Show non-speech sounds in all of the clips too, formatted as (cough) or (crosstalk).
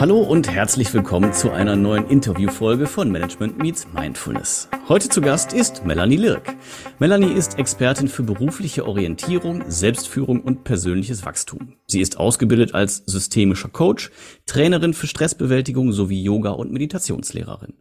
Hallo und herzlich willkommen zu einer neuen Interviewfolge von Management Meets Mindfulness. Heute zu Gast ist Melanie Lirk. Melanie ist Expertin für berufliche Orientierung, Selbstführung und persönliches Wachstum. Sie ist ausgebildet als systemischer Coach, Trainerin für Stressbewältigung sowie Yoga- und Meditationslehrerin.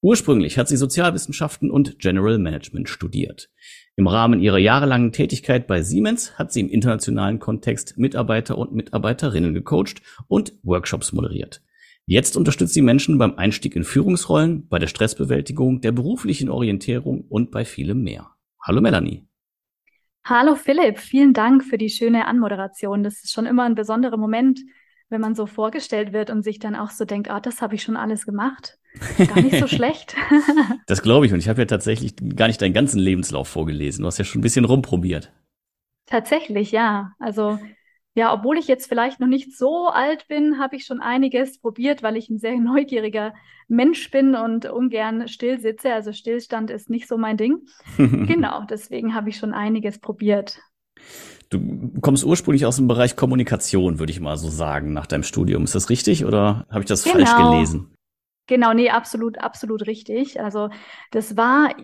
Ursprünglich hat sie Sozialwissenschaften und General Management studiert. Im Rahmen ihrer jahrelangen Tätigkeit bei Siemens hat sie im internationalen Kontext Mitarbeiter und Mitarbeiterinnen gecoacht und Workshops moderiert. Jetzt unterstützt sie Menschen beim Einstieg in Führungsrollen, bei der Stressbewältigung, der beruflichen Orientierung und bei vielem mehr. Hallo Melanie. Hallo Philipp, vielen Dank für die schöne Anmoderation. Das ist schon immer ein besonderer Moment, wenn man so vorgestellt wird und sich dann auch so denkt, ah, das habe ich schon alles gemacht. Gar nicht so schlecht. (laughs) das glaube ich. Und ich habe ja tatsächlich gar nicht deinen ganzen Lebenslauf vorgelesen. Du hast ja schon ein bisschen rumprobiert. Tatsächlich, ja. Also ja, obwohl ich jetzt vielleicht noch nicht so alt bin, habe ich schon einiges probiert, weil ich ein sehr neugieriger Mensch bin und ungern still sitze. Also Stillstand ist nicht so mein Ding. (laughs) genau, deswegen habe ich schon einiges probiert. Du kommst ursprünglich aus dem Bereich Kommunikation, würde ich mal so sagen, nach deinem Studium. Ist das richtig oder habe ich das genau. falsch gelesen? Genau, nee, absolut, absolut richtig. Also das war,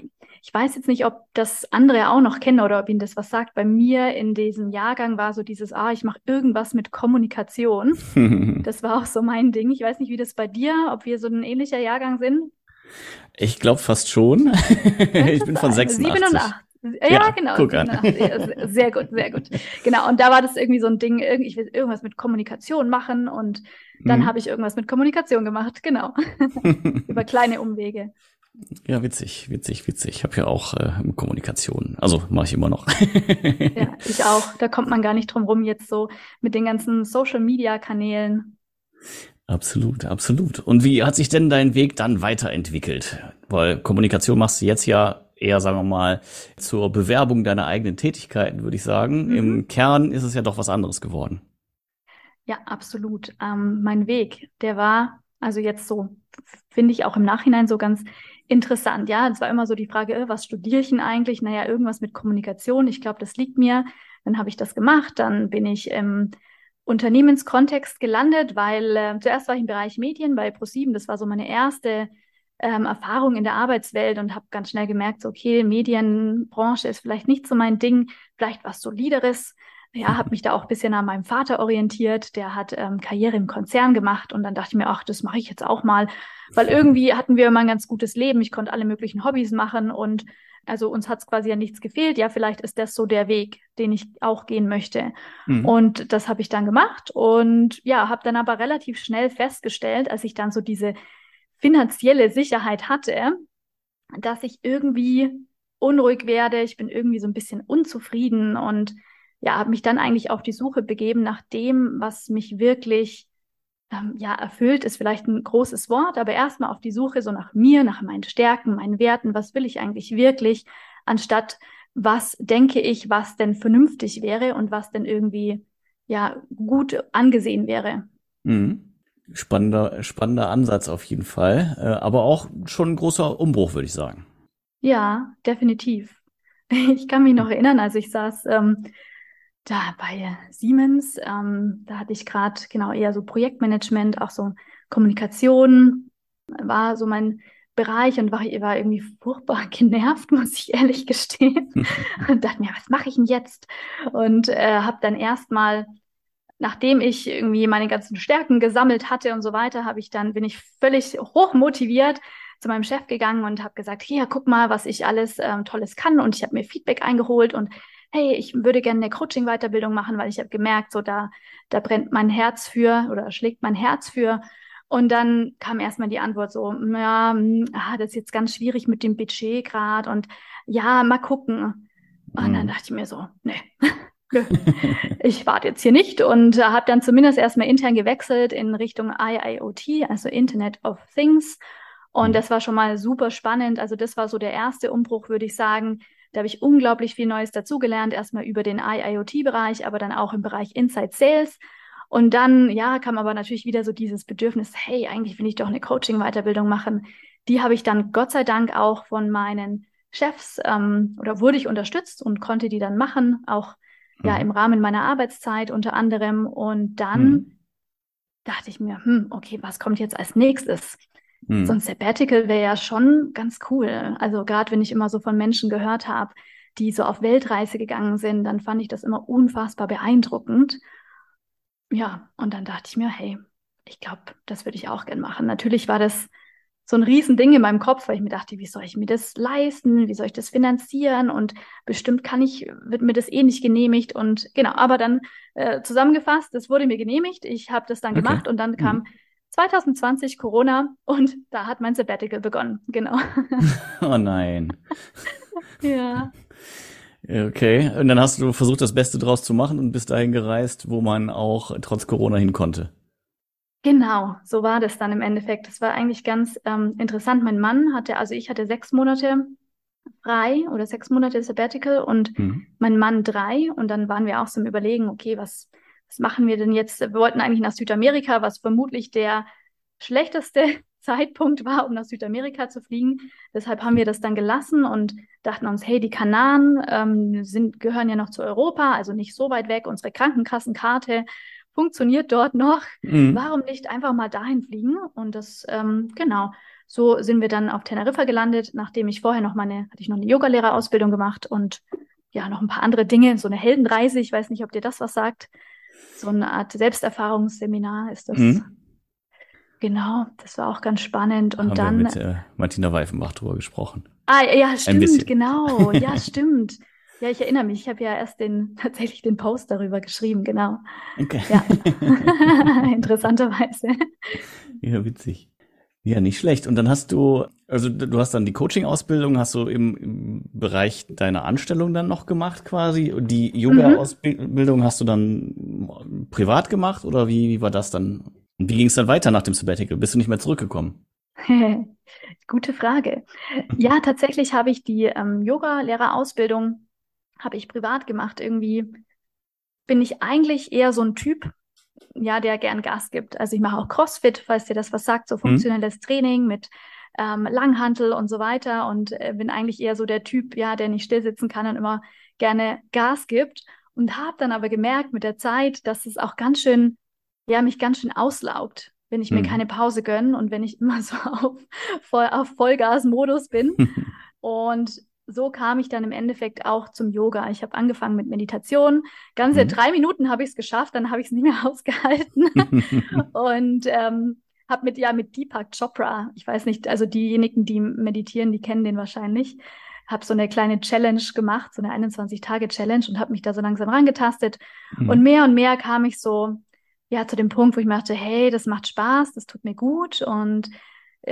ich weiß jetzt nicht, ob das andere auch noch kennen oder ob Ihnen das was sagt. Bei mir in diesem Jahrgang war so dieses, ah, ich mache irgendwas mit Kommunikation. (laughs) das war auch so mein Ding. Ich weiß nicht, wie das bei dir, ob wir so ein ähnlicher Jahrgang sind. Ich glaube fast schon. (laughs) ich bin von (laughs) 86. 87. Ja, ja genau. Guck an. Genau. Sehr gut, sehr gut. Genau. Und da war das irgendwie so ein Ding, ich will irgendwas mit Kommunikation machen und dann mhm. habe ich irgendwas mit Kommunikation gemacht, genau. (laughs) Über kleine Umwege. Ja, witzig, witzig, witzig. Ich habe ja auch äh, Kommunikation. Also mache ich immer noch. (laughs) ja, ich auch. Da kommt man gar nicht drum rum jetzt so mit den ganzen Social-Media-Kanälen. Absolut, absolut. Und wie hat sich denn dein Weg dann weiterentwickelt? Weil Kommunikation machst du jetzt ja eher, sagen wir mal, zur Bewerbung deiner eigenen Tätigkeiten, würde ich sagen. Mhm. Im Kern ist es ja doch was anderes geworden. Ja, absolut. Ähm, mein Weg, der war also jetzt so, finde ich auch im Nachhinein so ganz interessant. Ja, es war immer so die Frage, äh, was studiere ich denn eigentlich? Naja, irgendwas mit Kommunikation. Ich glaube, das liegt mir. Dann habe ich das gemacht. Dann bin ich im Unternehmenskontext gelandet, weil äh, zuerst war ich im Bereich Medien bei ProSieben. Das war so meine erste ähm, Erfahrung in der Arbeitswelt und habe ganz schnell gemerkt, so, okay, Medienbranche ist vielleicht nicht so mein Ding, vielleicht was Solideres. Ja, habe mich da auch ein bisschen an meinem Vater orientiert. Der hat ähm, Karriere im Konzern gemacht und dann dachte ich mir, ach, das mache ich jetzt auch mal, weil irgendwie hatten wir immer ein ganz gutes Leben. Ich konnte alle möglichen Hobbys machen und also uns hat es quasi ja nichts gefehlt. Ja, vielleicht ist das so der Weg, den ich auch gehen möchte. Mhm. Und das habe ich dann gemacht und ja, habe dann aber relativ schnell festgestellt, als ich dann so diese finanzielle Sicherheit hatte, dass ich irgendwie unruhig werde. Ich bin irgendwie so ein bisschen unzufrieden und ja, habe mich dann eigentlich auf die Suche begeben nach dem, was mich wirklich ähm, ja erfüllt, ist vielleicht ein großes Wort, aber erstmal auf die Suche so nach mir, nach meinen Stärken, meinen Werten, was will ich eigentlich wirklich, anstatt was denke ich, was denn vernünftig wäre und was denn irgendwie ja gut angesehen wäre. Mhm. Spannender, spannender Ansatz auf jeden Fall, äh, aber auch schon ein großer Umbruch, würde ich sagen. Ja, definitiv. (laughs) Ich kann mich noch erinnern, als ich saß ähm, da bei Siemens, ähm, da hatte ich gerade genau eher so Projektmanagement, auch so Kommunikation, war so mein Bereich und war, war irgendwie furchtbar (laughs) genervt, muss ich ehrlich gestehen. (laughs) und dachte mir, was mache ich denn jetzt? Und äh, habe dann erstmal nachdem ich irgendwie meine ganzen Stärken gesammelt hatte und so weiter, habe ich dann bin ich völlig hoch motiviert zu meinem Chef gegangen und habe gesagt, hier guck mal, was ich alles ähm, tolles kann und ich habe mir Feedback eingeholt und hey, ich würde gerne eine Coaching Weiterbildung machen, weil ich habe gemerkt, so da da brennt mein Herz für oder schlägt mein Herz für und dann kam erstmal die Antwort so, ja, hm, ah, das ist jetzt ganz schwierig mit dem Budget gerade und ja, mal gucken. Und mhm. dann dachte ich mir so, nee, ich warte jetzt hier nicht und äh, habe dann zumindest erstmal intern gewechselt in Richtung IIoT, also Internet of Things. Und mhm. das war schon mal super spannend. Also das war so der erste Umbruch, würde ich sagen. Da habe ich unglaublich viel Neues dazugelernt, erstmal über den IIoT-Bereich, aber dann auch im Bereich Inside Sales. Und dann, ja, kam aber natürlich wieder so dieses Bedürfnis, hey, eigentlich will ich doch eine Coaching-Weiterbildung machen. Die habe ich dann Gott sei Dank auch von meinen Chefs ähm, oder wurde ich unterstützt und konnte die dann machen, auch ja, mhm. im Rahmen meiner Arbeitszeit unter anderem. Und dann, mhm. dachte ich mir, hm, okay, was kommt jetzt als nächstes? Mhm. So ein Sabbatical wäre ja schon ganz cool. Also gerade wenn ich immer so von Menschen gehört habe, die so auf Weltreise gegangen sind, dann fand ich das immer unfassbar beeindruckend. Ja, und dann dachte ich mir, hey, ich glaube, das würde ich auch gern machen. Natürlich war das so ein Riesending in meinem Kopf, weil ich mir dachte, wie soll ich mir das leisten? Wie soll ich das finanzieren? Und bestimmt kann ich, wird mir das eh nicht genehmigt. Und genau, aber dann äh, zusammengefasst, das wurde mir genehmigt. Ich habe das dann Okay. gemacht und dann kam Mhm. 2020 Corona und da hat mein Sabbatical begonnen. Genau. (laughs) Oh nein. (laughs) ja. Okay, und dann hast du versucht, das Beste draus zu machen und bist dahin gereist, wo man auch trotz Corona hin konnte. Genau, so war das dann im Endeffekt. Das war eigentlich ganz ähm, interessant. Mein Mann hatte, also ich hatte sechs Monate frei oder sechs Monate Sabbatical und Mhm. mein Mann drei. Und dann waren wir auch so im Überlegen, okay, was, was machen wir denn jetzt? Wir wollten eigentlich nach Südamerika, was vermutlich der schlechteste (laughs) Zeitpunkt war, um nach Südamerika zu fliegen. Deshalb haben wir das dann gelassen und dachten uns, hey, die Kanaren ähm, sind, gehören ja noch zu Europa, also nicht so weit weg. Unsere Krankenkassenkarte funktioniert dort noch. Mhm. Warum nicht einfach mal dahin fliegen? Und das, ähm, genau, so sind wir dann auf Teneriffa gelandet, nachdem ich vorher noch meine, hatte ich noch eine Yogalehrerausbildung gemacht und ja, noch ein paar andere Dinge, so eine Heldenreise. Ich weiß nicht, ob dir das was sagt. So eine Art Selbsterfahrungsseminar ist das. Mhm. Genau, das war auch ganz spannend. Und Haben dann, wir mit äh, Martina Weifenbach drüber gesprochen. ah, ja, stimmt, genau, ja, (laughs) stimmt. Ja, ich erinnere mich, ich habe ja erst den, (laughs) tatsächlich den Post darüber geschrieben, genau. Okay. Ja, (laughs) (laughs) interessanterweise. Ja, witzig. Ja, nicht schlecht. Und dann hast du, also du hast dann die Coaching-Ausbildung, hast du im, im Bereich deiner Anstellung dann noch gemacht quasi. Und die Yoga-Ausbildung hast du dann privat gemacht oder wie, wie war das dann? Und wie ging es dann weiter nach dem Sabbatical? Bist du nicht mehr zurückgekommen? Gute Frage. Ja, tatsächlich habe ich die ähm, Yoga-Lehrerausbildung habe ich privat gemacht. Irgendwie bin ich eigentlich eher so ein Typ, ja, der gern Gas gibt. Also ich mache auch CrossFit, falls dir das was sagt, so funktionelles Training mit ähm, Langhantel und so weiter und äh, bin eigentlich eher so der Typ, ja, der nicht still sitzen kann und immer gerne Gas gibt und habe dann aber gemerkt mit der Zeit, dass es auch ganz schön, ja, mich ganz schön auslaugt, wenn ich mir Mhm. keine Pause gönne und wenn ich immer (laughs) so auf, voll, auf Vollgas-Modus bin. (laughs) Und so kam ich dann im Endeffekt auch zum Yoga. Ich habe angefangen mit Meditation. Ganze Mhm. drei Minuten habe ich es geschafft, dann habe ich es nicht mehr (laughs) ausgehalten. (laughs) Und ähm, habe mit, ja, mit Deepak Chopra, ich weiß nicht, also diejenigen, die meditieren, die kennen den wahrscheinlich, habe so eine kleine Challenge gemacht, so eine 21-Tage-Challenge und habe mich da so langsam rangetastet. Mhm. Und mehr und mehr kam ich so, ja, zu dem Punkt, wo ich mir dachte, hey, das macht Spaß, das tut mir gut. Und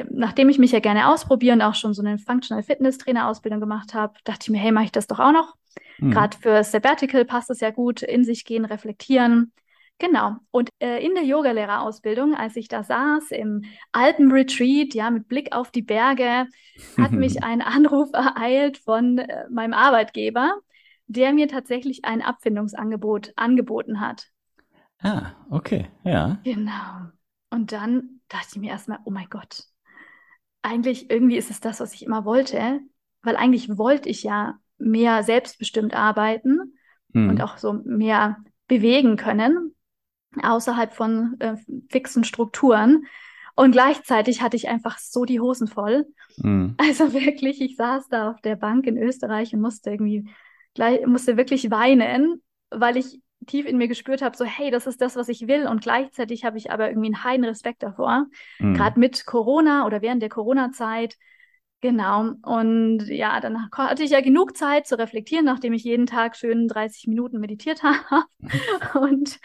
nachdem ich mich ja gerne ausprobiere und auch schon so eine Functional Fitness Trainer Ausbildung gemacht habe, dachte ich mir, hey, mache ich das doch auch noch. Mhm. Gerade für Sabbatical passt es ja gut, in sich gehen, reflektieren. Genau. Und äh, in der Yogalehrerausbildung, als ich da saß im Alpenretreat, ja, mit Blick auf die Berge, hat mich (laughs) ein Anruf ereilt von äh, meinem Arbeitgeber, der mir tatsächlich ein Abfindungsangebot angeboten hat. Ah, okay, ja. Genau. Und dann dachte ich mir erstmal, oh mein Gott, eigentlich irgendwie ist es das, was ich immer wollte, weil eigentlich wollte ich ja mehr selbstbestimmt arbeiten Mhm. und auch so mehr bewegen können, außerhalb von äh, fixen Strukturen. Und gleichzeitig hatte ich einfach so die Hosen voll. Mhm. (laughs) Also wirklich, ich saß da auf der Bank in Österreich und musste irgendwie gleich, musste wirklich weinen, weil ich tief in mir gespürt habe, so hey, das ist das, was ich will. Und gleichzeitig habe ich aber irgendwie einen heiden Respekt davor, Mhm. gerade mit Corona oder während der Corona-Zeit. Genau. Und ja, dann hatte ich ja genug Zeit zu reflektieren, nachdem ich jeden Tag schön 30 Minuten meditiert (laughs) habe. Und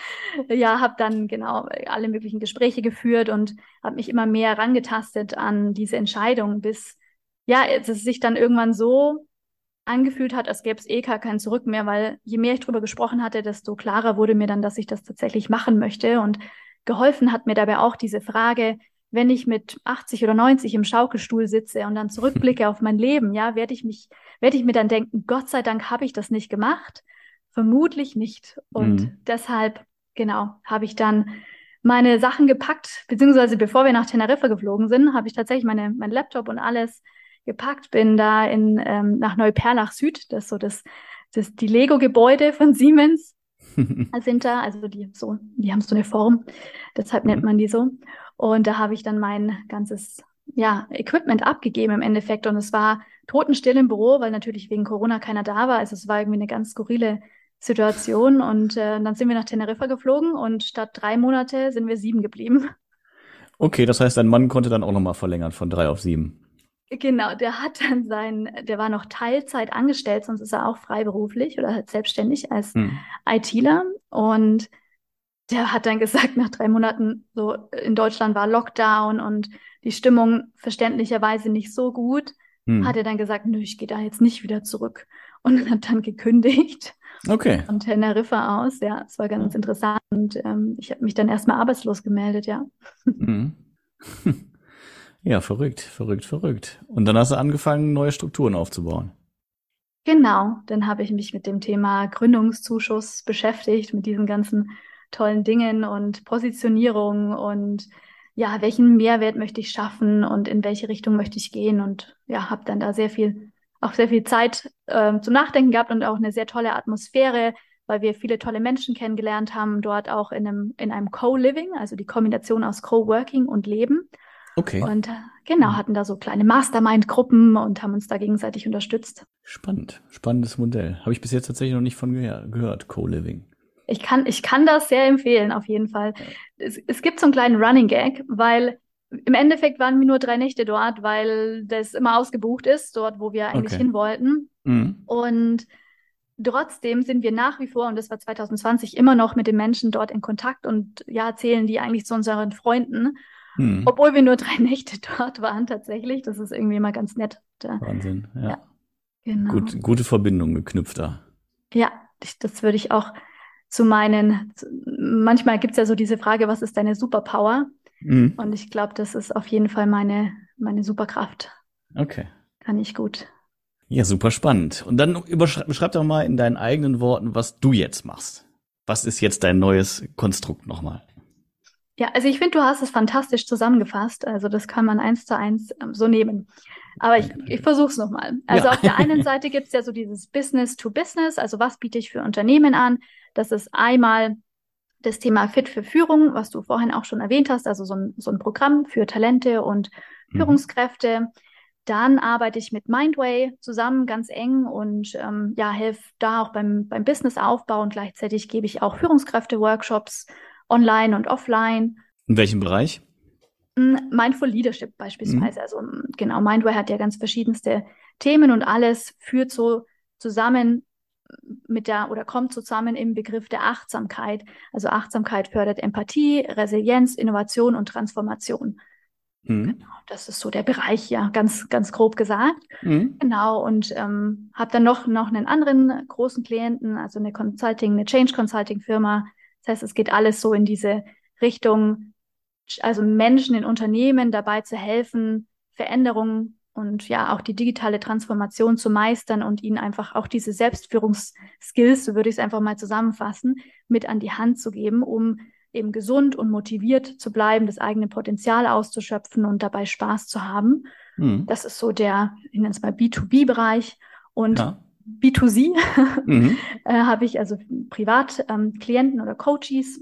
ja, habe dann genau alle möglichen Gespräche geführt und habe mich immer mehr herangetastet an diese Entscheidung, bis ja, es sich dann irgendwann so angefühlt hat, als gäbe es eh gar kein Zurück mehr, weil je mehr ich drüber gesprochen hatte, desto klarer wurde mir dann, dass ich das tatsächlich machen möchte. Und geholfen hat mir dabei auch diese Frage, wenn ich mit 80 oder 90 im Schaukelstuhl sitze und dann zurückblicke (laughs) auf mein Leben, ja, werde ich mich, werde ich mir dann denken, Gott sei Dank habe ich das nicht gemacht. Vermutlich nicht. Und Mhm. deshalb, genau, habe ich dann meine Sachen gepackt, beziehungsweise bevor wir nach Teneriffa geflogen sind, habe ich tatsächlich meine, mein Laptop und alles gepackt, bin da in, ähm, nach Neuperlach Süd, das ist so das, das, die Lego-Gebäude von Siemens. (laughs) sind da, also die so, die haben so eine Form, deshalb nennt mhm. man die so. Und da habe ich dann mein ganzes ja, Equipment abgegeben im Endeffekt und es war totenstill im Büro, weil natürlich wegen Corona keiner da war. Also es war irgendwie eine ganz skurrile Situation und äh, dann sind wir nach Teneriffa geflogen und statt drei Monate sind wir sieben geblieben. Okay, das heißt, dein Mann konnte dann auch nochmal verlängern von drei auf sieben. Genau, der hat dann sein, der war noch Teilzeit angestellt, sonst ist er auch freiberuflich oder halt selbstständig als hm. ITler. Und der hat dann gesagt, nach drei Monaten, so in Deutschland war Lockdown und die Stimmung verständlicherweise nicht so gut, hm. hat er dann gesagt, nö, ich gehe da jetzt nicht wieder zurück. Und (laughs) hat dann gekündigt. Okay. Von Teneriffa aus, ja, es war ganz interessant. Und ähm, ich habe mich dann erstmal arbeitslos gemeldet, ja. Mhm. (laughs) Ja, verrückt, verrückt, verrückt. Und dann hast du angefangen, neue Strukturen aufzubauen. Genau, dann habe ich mich mit dem Thema Gründungszuschuss beschäftigt, mit diesen ganzen tollen Dingen und Positionierung und ja, welchen Mehrwert möchte ich schaffen und in welche Richtung möchte ich gehen und ja, habe dann da sehr viel, auch sehr viel Zeit äh, zum Nachdenken gehabt und auch eine sehr tolle Atmosphäre, weil wir viele tolle Menschen kennengelernt haben, dort auch in einem, in einem Co-Living, also die Kombination aus Co-Working und Leben. Okay. Und äh, genau, mhm. hatten da so kleine Mastermind-Gruppen und haben uns da gegenseitig unterstützt. Spannend, spannendes Modell. Habe ich bis jetzt tatsächlich noch nicht von ge gehört, Co-Living. Ich kann, ich kann das sehr empfehlen, auf jeden Fall. Es, es gibt so einen kleinen Running Gag, weil im Endeffekt waren wir nur drei Nächte dort, weil das immer ausgebucht ist, dort, wo wir eigentlich okay. hin wollten. Mhm. Und trotzdem sind wir nach wie vor, und das war 2020, immer noch mit den Menschen dort in Kontakt und ja, zählen die eigentlich zu unseren Freunden. Hm. Obwohl wir nur drei (laughs) Nächte dort waren tatsächlich. Das ist irgendwie immer ganz nett. Wahnsinn, ja. ja genau. Gut, gute Verbindung geknüpft da. Ja, das würde ich auch zu meinen. Manchmal gibt es ja so diese Frage, was ist deine Superpower? Mhm. Und ich glaube, das ist auf jeden Fall meine, meine Superkraft. Okay. Kann ich gut. Ja, super spannend. Und dann beschreib doch mal in deinen eigenen Worten, was du jetzt machst. Was ist jetzt dein neues Konstrukt nochmal? Ja, also ich finde, du hast es fantastisch zusammengefasst. Also das kann man eins zu eins ähm, so nehmen. Aber ich, ich versuche es nochmal. Also ja. auf der einen Seite gibt es ja so dieses Business to Business, also was biete ich für Unternehmen an? Das ist einmal das Thema Fit für Führung, was du vorhin auch schon erwähnt hast, also so ein, so ein Programm für Talente und mhm. Führungskräfte. Dann arbeite ich mit Mindway zusammen ganz eng und ähm, ja, helfe da auch beim, beim Businessaufbau und gleichzeitig gebe ich auch Führungskräfte-Workshops online und offline. In welchem Bereich? Mm, Mindful Leadership beispielsweise. Mhm. Also mm, genau, Mindway hat ja ganz verschiedenste Themen und alles führt so zusammen mit der oder kommt zusammen im Begriff der Achtsamkeit. Also Achtsamkeit fördert Empathie, Resilienz, Innovation und Transformation. Mhm. Genau, das ist so der Bereich, ja, ganz, ganz grob gesagt. Mhm. Genau, und ähm, habe dann noch, noch einen anderen großen Klienten, also eine Consulting, eine Change Consulting Firma, das heißt, es geht alles so in diese Richtung, also Menschen in Unternehmen dabei zu helfen, Veränderungen und ja auch die digitale Transformation zu meistern und ihnen einfach auch diese Selbstführungsskills, so würde ich es einfach mal zusammenfassen, mit an die Hand zu geben, um eben gesund und motiviert zu bleiben, das eigene Potenzial auszuschöpfen und dabei Spaß zu haben. Mhm. Das ist so der, ich nenne es mal B2B-Bereich. Und ja. B2C mhm. (laughs) äh, habe ich also Privatklienten ähm, oder Coaches,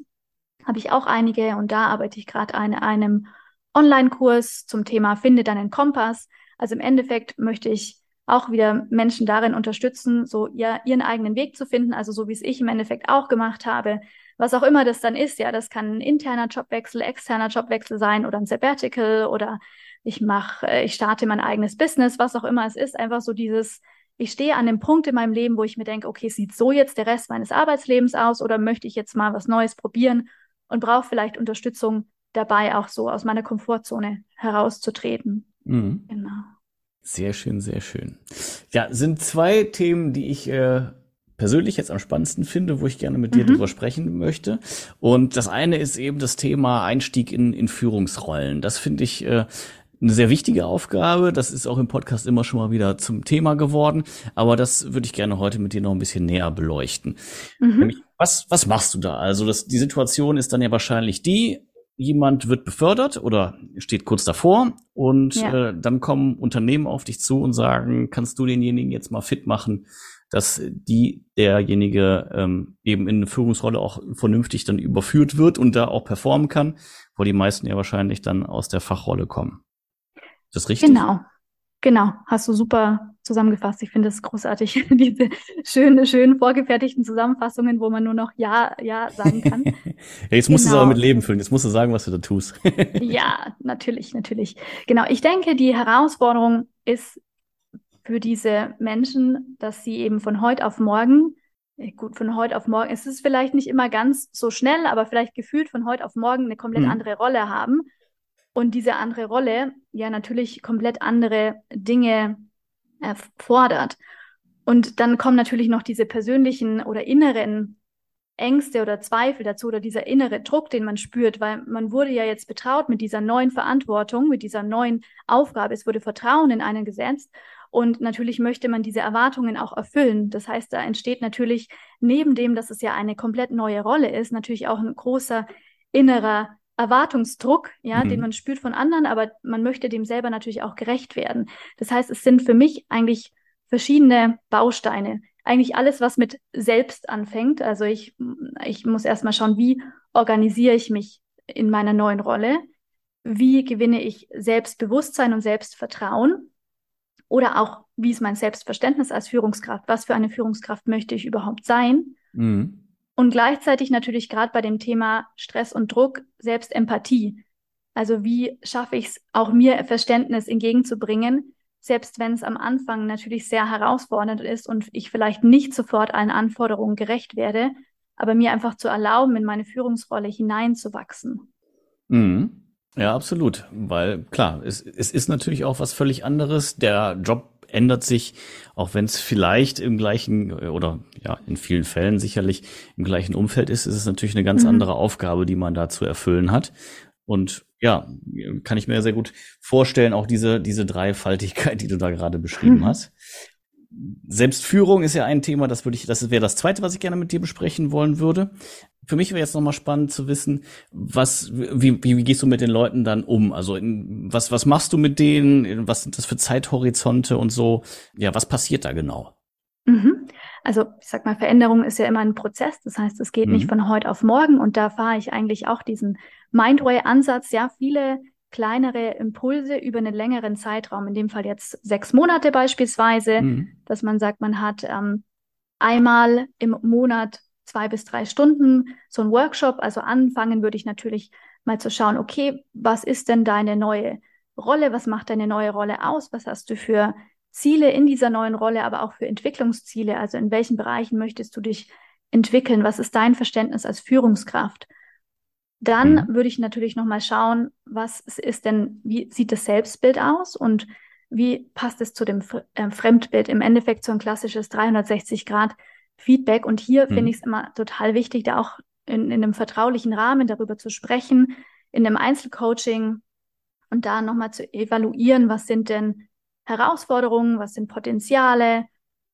habe ich auch einige und da arbeite ich gerade an einem Online-Kurs zum Thema Finde deinen Kompass. Also im Endeffekt möchte ich auch wieder Menschen darin unterstützen, so ihr, ihren eigenen Weg zu finden, also so wie es ich im Endeffekt auch gemacht habe. Was auch immer das dann ist, ja, das kann ein interner Jobwechsel, externer Jobwechsel sein oder ein Sabbatical oder ich mache, äh, ich starte mein eigenes Business, was auch immer es ist, einfach so dieses ich stehe an dem Punkt in meinem Leben, wo ich mir denke, okay, sieht so jetzt der Rest meines Arbeitslebens aus oder möchte ich jetzt mal was Neues probieren und brauche vielleicht Unterstützung dabei, auch so aus meiner Komfortzone herauszutreten. Mhm. Genau. Sehr schön, sehr schön. Ja, sind zwei Themen, die ich äh, persönlich jetzt am spannendsten finde, wo ich gerne mit dir mhm. drüber sprechen möchte. Und das eine ist eben das Thema Einstieg in, in Führungsrollen. Das finde ich äh, eine sehr wichtige Aufgabe. Das ist auch im Podcast immer schon mal wieder zum Thema geworden. Aber das würde ich gerne heute mit dir noch ein bisschen näher beleuchten. Mhm. Nämlich, was, was machst du da? Also das, die Situation ist dann ja wahrscheinlich die, jemand wird befördert oder steht kurz davor und ja. äh, dann kommen Unternehmen auf dich zu und sagen, kannst du denjenigen jetzt mal fit machen, dass die derjenige ähm, eben in eine Führungsrolle auch vernünftig dann überführt wird und da auch performen kann, wo die meisten ja wahrscheinlich dann aus der Fachrolle kommen. Ist das richtig? Genau. Genau, hast du super zusammengefasst. Ich finde es großartig, (laughs) diese schönen, schön vorgefertigten Zusammenfassungen, wo man nur noch Ja, Ja sagen kann. (laughs) ja, jetzt musst genau. du es aber mit Leben füllen. Jetzt musst du sagen, was du da tust. (laughs) ja, natürlich, natürlich. Genau. Ich denke, die Herausforderung ist für diese Menschen, dass sie eben von heute auf morgen, äh, gut, von heute auf morgen, es ist vielleicht nicht immer ganz so schnell, aber vielleicht gefühlt von heute auf morgen eine komplett hm. andere Rolle haben und diese andere Rolle ja natürlich komplett andere Dinge erfordert. Und dann kommen natürlich noch diese persönlichen oder inneren Ängste oder Zweifel dazu oder dieser innere Druck, den man spürt, weil man wurde ja jetzt betraut mit dieser neuen Verantwortung, mit dieser neuen Aufgabe. Es wurde Vertrauen in einen gesetzt und natürlich möchte man diese Erwartungen auch erfüllen. Das heißt, da entsteht natürlich neben dem, dass es ja eine komplett neue Rolle ist, natürlich auch ein großer innerer Erwartungsdruck, ja, mhm. den man spürt von anderen, aber man möchte dem selber natürlich auch gerecht werden. Das heißt, es sind für mich eigentlich verschiedene Bausteine. Eigentlich alles, was mit selbst anfängt. Also ich, ich muss erstmal schauen, wie organisiere ich mich in meiner neuen Rolle? Wie gewinne ich Selbstbewusstsein und Selbstvertrauen? Oder auch, wie ist mein Selbstverständnis als Führungskraft? Was für eine Führungskraft möchte ich überhaupt sein? Mhm. Und gleichzeitig natürlich gerade bei dem Thema Stress und Druck selbst Empathie. Also wie schaffe ich es, auch mir Verständnis entgegenzubringen, selbst wenn es am Anfang natürlich sehr herausfordernd ist und ich vielleicht nicht sofort allen Anforderungen gerecht werde, aber mir einfach zu erlauben, in meine Führungsrolle hineinzuwachsen. Mhm. Ja, absolut. Weil klar, es, es ist natürlich auch was völlig anderes. Der Job ändert sich, auch wenn es vielleicht im gleichen oder ja, in vielen Fällen sicherlich im gleichen Umfeld ist, ist es natürlich eine ganz mhm. andere Aufgabe, die man da zu erfüllen hat. Und ja, kann ich mir sehr gut vorstellen, auch diese, diese Dreifaltigkeit, die du da gerade beschrieben mhm. hast. Selbstführung ist ja ein Thema, das würde ich, das wäre das zweite, was ich gerne mit dir besprechen wollen würde. Für mich wäre jetzt nochmal spannend zu wissen, was, wie, wie, wie gehst du mit den Leuten dann um? Also, in, was, was machst du mit denen? Was sind das für Zeithorizonte und so? Ja, was passiert da genau? Mhm. Also, ich sag mal, Veränderung ist ja immer ein Prozess. Das heißt, es geht mhm. nicht von heute auf morgen. Und da fahre ich eigentlich auch diesen Mindway-Ansatz. Ja, viele kleinere Impulse über einen längeren Zeitraum, in dem Fall jetzt sechs Monate beispielsweise, mhm. dass man sagt, man hat ähm, einmal im Monat zwei bis drei Stunden so ein Workshop. Also anfangen würde ich natürlich mal zu schauen, okay, was ist denn deine neue Rolle? Was macht deine neue Rolle aus? Was hast du für Ziele in dieser neuen Rolle, aber auch für Entwicklungsziele? Also in welchen Bereichen möchtest du dich entwickeln? Was ist dein Verständnis als Führungskraft? Dann mhm. würde ich natürlich nochmal schauen, was ist denn, wie sieht das Selbstbild aus und wie passt es zu dem äh, Fremdbild? Im Endeffekt so ein klassisches 360 Grad Feedback. Und hier mhm. finde ich es immer total wichtig, da auch in, in einem vertraulichen Rahmen darüber zu sprechen, in einem Einzelcoaching und da nochmal zu evaluieren, was sind denn Herausforderungen, was sind Potenziale.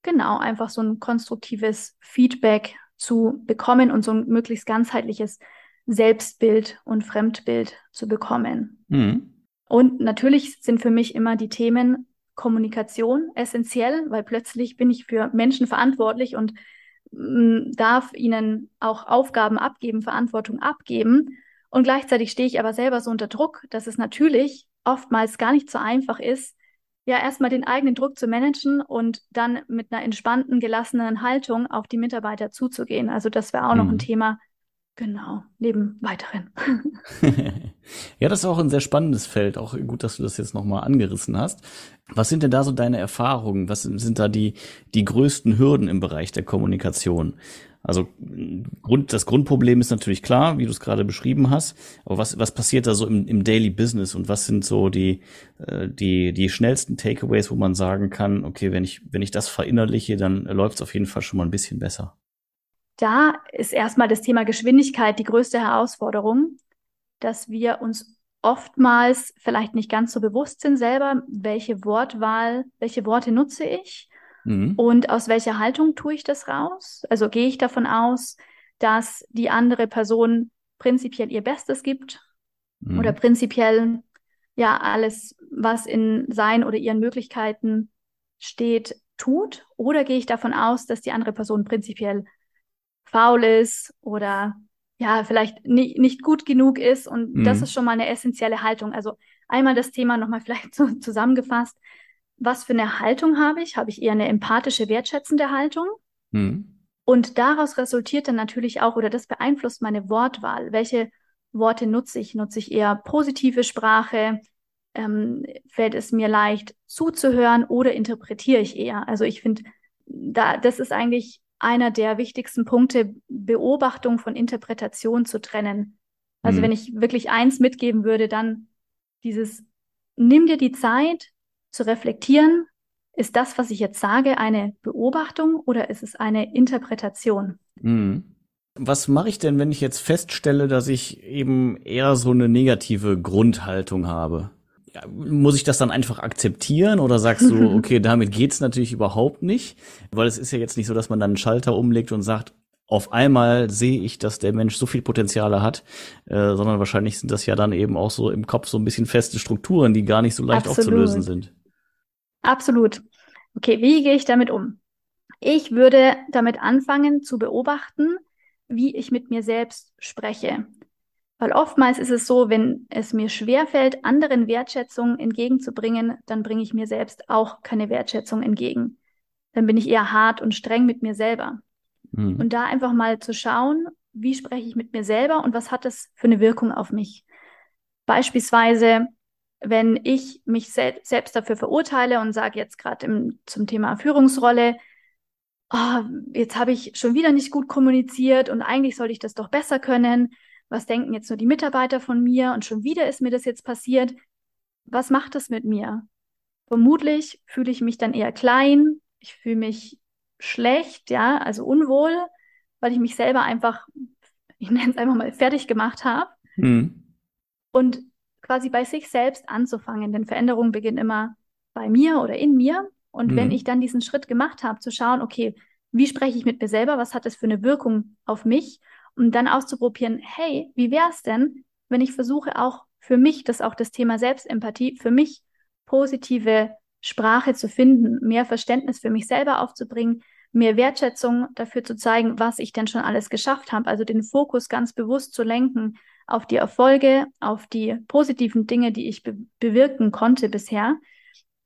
Genau, einfach so ein konstruktives Feedback zu bekommen und so ein möglichst ganzheitliches Selbstbild und Fremdbild zu bekommen. Mhm. Und natürlich sind für mich immer die Themen Kommunikation essentiell, weil plötzlich bin ich für Menschen verantwortlich und mm, darf ihnen auch Aufgaben abgeben, Verantwortung abgeben. Und gleichzeitig stehe ich aber selber so unter Druck, dass es natürlich oftmals gar nicht so einfach ist, ja, erstmal den eigenen Druck zu managen und dann mit einer entspannten, gelassenen Haltung auf die Mitarbeiter zuzugehen. Also das wäre auch mhm. noch ein mhm. Thema, Genau, neben weiteren. (laughs) ja, das ist auch ein sehr spannendes Feld. Auch gut, dass du das jetzt nochmal angerissen hast. Was sind denn da so deine Erfahrungen? Was sind da die, die größten Hürden im Bereich der Kommunikation? Also Grund, das Grundproblem ist natürlich klar, wie du es gerade beschrieben hast. Aber was, was passiert da so im, im Daily Business und was sind so die, äh, die, die schnellsten Takeaways, wo man sagen kann, okay, wenn ich, wenn ich das verinnerliche, dann läuft es auf jeden Fall schon mal ein bisschen besser da ist erstmal das Thema Geschwindigkeit die größte Herausforderung, dass wir uns oftmals vielleicht nicht ganz so bewusst sind selber, welche Wortwahl, welche Worte nutze ich mhm. und aus welcher Haltung tue ich das raus. Also gehe ich davon aus, dass die andere Person prinzipiell ihr Bestes gibt mhm. oder prinzipiell ja alles, was in sein oder ihren Möglichkeiten steht, tut? Oder gehe ich davon aus, dass die andere Person prinzipiell faul ist oder ja, vielleicht nie, nicht gut genug ist. Und mhm. das ist schon mal eine essentielle Haltung. Also einmal das Thema nochmal vielleicht (laughs) so zusammengefasst. Was für eine Haltung habe ich? Habe ich eher eine empathische, wertschätzende Haltung? Mhm. Und daraus resultiert dann natürlich auch, oder das beeinflusst meine Wortwahl. Welche Worte nutze ich? Nutze ich eher positive Sprache? Ähm, fällt es mir leicht zuzuhören oder interpretiere ich eher? Also ich finde, da, das ist eigentlich einer der wichtigsten Punkte, Beobachtung von Interpretation zu trennen. Also mhm. wenn ich wirklich eins mitgeben würde, dann dieses, nimm dir die Zeit zu reflektieren, ist das, was ich jetzt sage, eine Beobachtung oder ist es eine Interpretation? Mhm. Was mache ich denn, wenn ich jetzt feststelle, dass ich eben eher so eine negative Grundhaltung habe? Muss ich das dann einfach akzeptieren oder sagst du, (laughs) okay, damit geht's natürlich überhaupt nicht? Weil es ist ja jetzt nicht so, dass man dann einen Schalter umlegt und sagt, auf einmal sehe ich, dass der Mensch so viel Potenziale hat, äh, sondern wahrscheinlich sind das ja dann eben auch so im Kopf so ein bisschen feste Strukturen, die gar nicht so leicht Absolut. aufzulösen sind. Absolut. Okay, wie gehe ich damit um? Ich würde damit anfangen zu beobachten, wie ich mit mir selbst spreche. Weil oftmals ist es so, wenn es mir schwerfällt, anderen Wertschätzung entgegenzubringen, dann bringe ich mir selbst auch keine Wertschätzung entgegen. Dann bin ich eher hart und streng mit mir selber. Mhm. Und da einfach mal zu schauen, wie spreche ich mit mir selber und was hat das für eine Wirkung auf mich. Beispielsweise, wenn ich mich sel selbst dafür verurteile und sage jetzt gerade zum Thema Führungsrolle, oh, jetzt habe ich schon wieder nicht gut kommuniziert und eigentlich sollte ich das doch besser können was denken jetzt nur die Mitarbeiter von mir und schon wieder ist mir das jetzt passiert. Was macht das mit mir? Vermutlich fühle ich mich dann eher klein, ich fühle mich schlecht, ja, also unwohl, weil ich mich selber einfach, (laughs) ich nenne es einfach mal, fertig gemacht habe. Mhm. Und quasi bei sich selbst anzufangen, denn Veränderung beginnt immer bei mir oder in mir. Und mhm. wenn ich dann diesen Schritt gemacht habe, zu schauen, okay, wie spreche ich mit mir selber, was hat das für eine Wirkung auf mich und dann auszuprobieren, hey, wie wäre es denn, wenn ich versuche auch für mich, das auch das Thema Selbstempathie, für mich positive Sprache zu finden, mehr Verständnis für mich selber aufzubringen, mehr Wertschätzung dafür zu zeigen, was ich denn schon alles geschafft habe. Also den Fokus ganz bewusst zu lenken auf die Erfolge, auf die positiven Dinge, die ich be bewirken konnte bisher.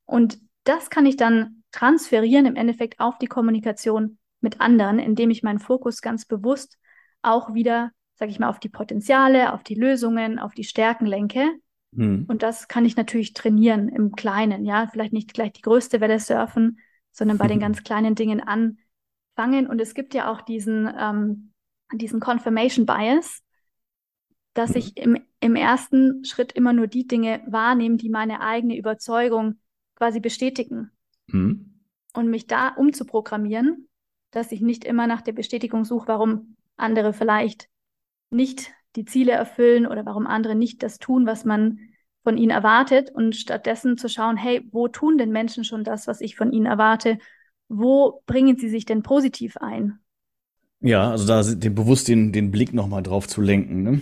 Und das kann ich dann transferieren im Endeffekt auf die Kommunikation mit anderen, indem ich meinen Fokus ganz bewusst auch wieder, sage ich mal, auf die Potenziale, auf die Lösungen, auf die Stärken lenke. Mhm. Und das kann ich natürlich trainieren im Kleinen, ja, vielleicht nicht gleich die größte Welle surfen, sondern bei den ganz kleinen Dingen anfangen. Und es gibt ja auch diesen, ähm, diesen Confirmation Bias, dass mhm. ich im, im ersten Schritt immer nur die Dinge wahrnehme, die meine eigene Überzeugung quasi bestätigen. Mhm. Und mich da umzuprogrammieren, dass ich nicht immer nach der Bestätigung suche, warum andere vielleicht nicht die Ziele erfüllen oder warum andere nicht das tun, was man von ihnen erwartet und stattdessen zu schauen, hey, wo tun denn Menschen schon das, was ich von ihnen erwarte? Wo bringen sie sich denn positiv ein? Ja, also da den, bewusst den, den Blick nochmal drauf zu lenken. Ne?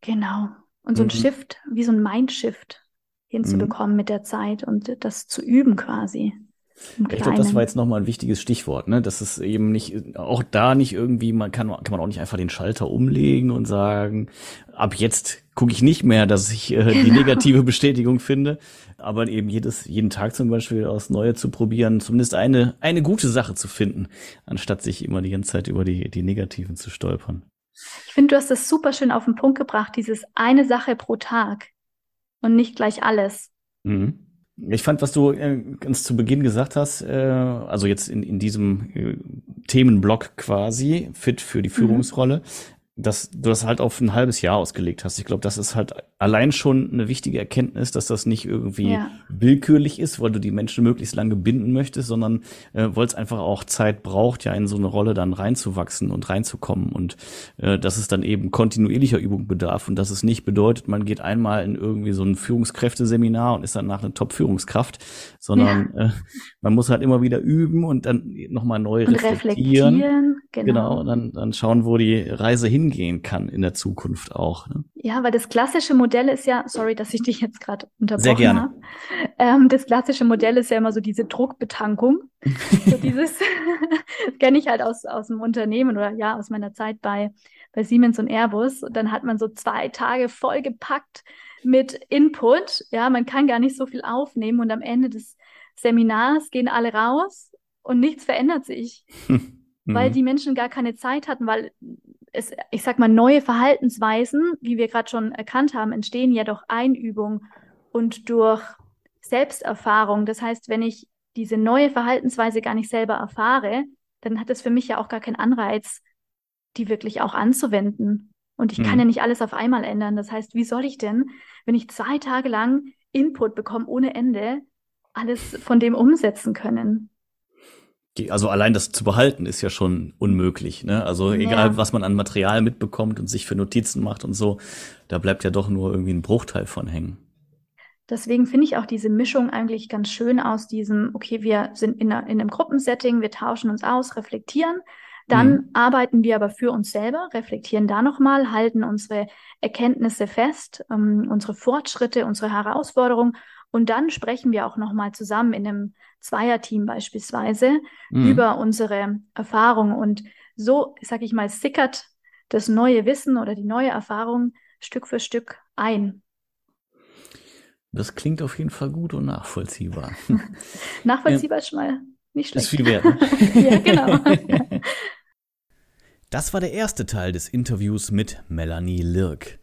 Genau. Und so ein mhm. Shift, wie so ein Mindshift hinzubekommen mhm. mit der Zeit und das zu üben quasi. Ich glaube, das war jetzt nochmal ein wichtiges Stichwort, ne? Das ist eben nicht, auch da nicht irgendwie, man kann, kann man auch nicht einfach den Schalter umlegen und sagen, ab jetzt gucke ich nicht mehr, dass ich äh, genau. die negative Bestätigung finde, aber eben jedes, jeden Tag zum Beispiel aufs Neue zu probieren, zumindest eine, eine gute Sache zu finden, anstatt sich immer die ganze Zeit über die, die negativen zu stolpern. Ich finde, du hast das super schön auf den Punkt gebracht, dieses eine Sache pro Tag und nicht gleich alles. Mhm. Ich fand, was du äh, ganz zu Beginn gesagt hast, äh, also jetzt in, in diesem äh, Themenblock quasi, fit für die mhm. Führungsrolle, dass du das halt auf ein halbes Jahr ausgelegt hast. Ich glaube, das ist halt allein schon eine wichtige Erkenntnis, dass das nicht irgendwie ja. willkürlich ist, weil du die Menschen möglichst lange binden möchtest, sondern äh, weil es einfach auch Zeit braucht, ja in so eine Rolle dann reinzuwachsen und reinzukommen und äh, dass es dann eben kontinuierlicher Übung bedarf und dass es nicht bedeutet, man geht einmal in irgendwie so ein Führungskräfteseminar und ist danach eine Top-Führungskraft, sondern ja. äh, man muss halt immer wieder üben und dann nochmal neu und reflektieren. reflektieren. Genau. genau, und dann, dann schauen, wo die Reise hin hingehen kann in der Zukunft auch. Ne? Ja, weil das klassische Modell ist ja, sorry, dass ich dich jetzt gerade unterbrochen Sehr gerne. habe. Ähm, das klassische Modell ist ja immer so diese Druckbetankung. so (laughs) dieses, (laughs) das kenne ich halt aus, aus dem Unternehmen oder ja, aus meiner Zeit bei, bei Siemens und Airbus. Und dann hat man so zwei Tage vollgepackt mit Input. Ja, man kann gar nicht so viel aufnehmen und am Ende des Seminars gehen alle raus und nichts verändert sich. (laughs) weil mhm. die Menschen gar keine Zeit hatten, weil es, ich sag mal, neue Verhaltensweisen, wie wir gerade schon erkannt haben, entstehen ja durch Einübung und durch Selbsterfahrung. Das heißt, wenn ich diese neue Verhaltensweise gar nicht selber erfahre, dann hat es für mich ja auch gar keinen Anreiz, die wirklich auch anzuwenden. Und ich mhm. kann ja nicht alles auf einmal ändern. Das heißt, wie soll ich denn, wenn ich zwei Tage lang Input bekomme ohne Ende, alles von dem umsetzen können? Also allein das zu behalten ist ja schon unmöglich. Ne? Also ja. egal, was man an Material mitbekommt und sich für Notizen macht und so, da bleibt ja doch nur irgendwie ein Bruchteil von hängen. Deswegen finde ich auch diese Mischung eigentlich ganz schön aus diesem, okay, wir sind in, einer, in einem Gruppensetting, wir tauschen uns aus, reflektieren. Dann mhm. arbeiten wir aber für uns selber, reflektieren da nochmal, halten unsere Erkenntnisse fest, ähm, unsere Fortschritte, unsere Herausforderungen und dann sprechen wir auch nochmal zusammen in einem Zweierteam beispielsweise mhm. über unsere Erfahrung. Und so, sag ich mal, sickert das neue Wissen oder die neue Erfahrung Stück für Stück ein. Das klingt auf jeden Fall gut und nachvollziehbar. (laughs) nachvollziehbar ja. ist schon mal nicht schlecht. Ist viel wert. (laughs) Ne? ja, genau. (laughs) Das war der erste Teil des Interviews mit Melanie Lirk.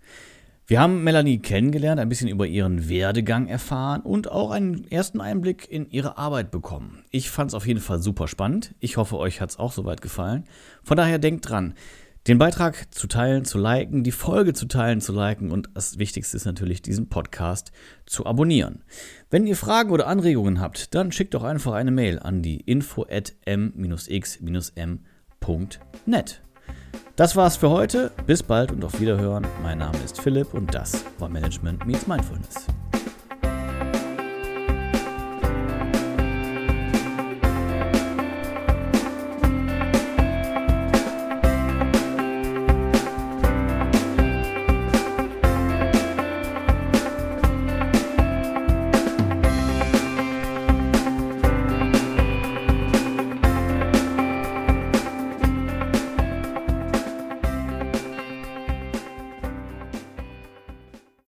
Wir haben Melanie kennengelernt, ein bisschen über ihren Werdegang erfahren und auch einen ersten Einblick in ihre Arbeit bekommen. Ich fand es auf jeden Fall super spannend. Ich hoffe, euch hat es auch soweit gefallen. Von daher denkt dran, den Beitrag zu teilen, zu liken, die Folge zu teilen, zu liken und das Wichtigste ist natürlich, diesen Podcast zu abonnieren. Wenn ihr Fragen oder Anregungen habt, dann schickt doch einfach eine Mail an die info at m-x-m.net. Das war's für heute. Bis bald und auf Wiederhören. Mein Name ist Philipp und das war Management Meets Mindfulness.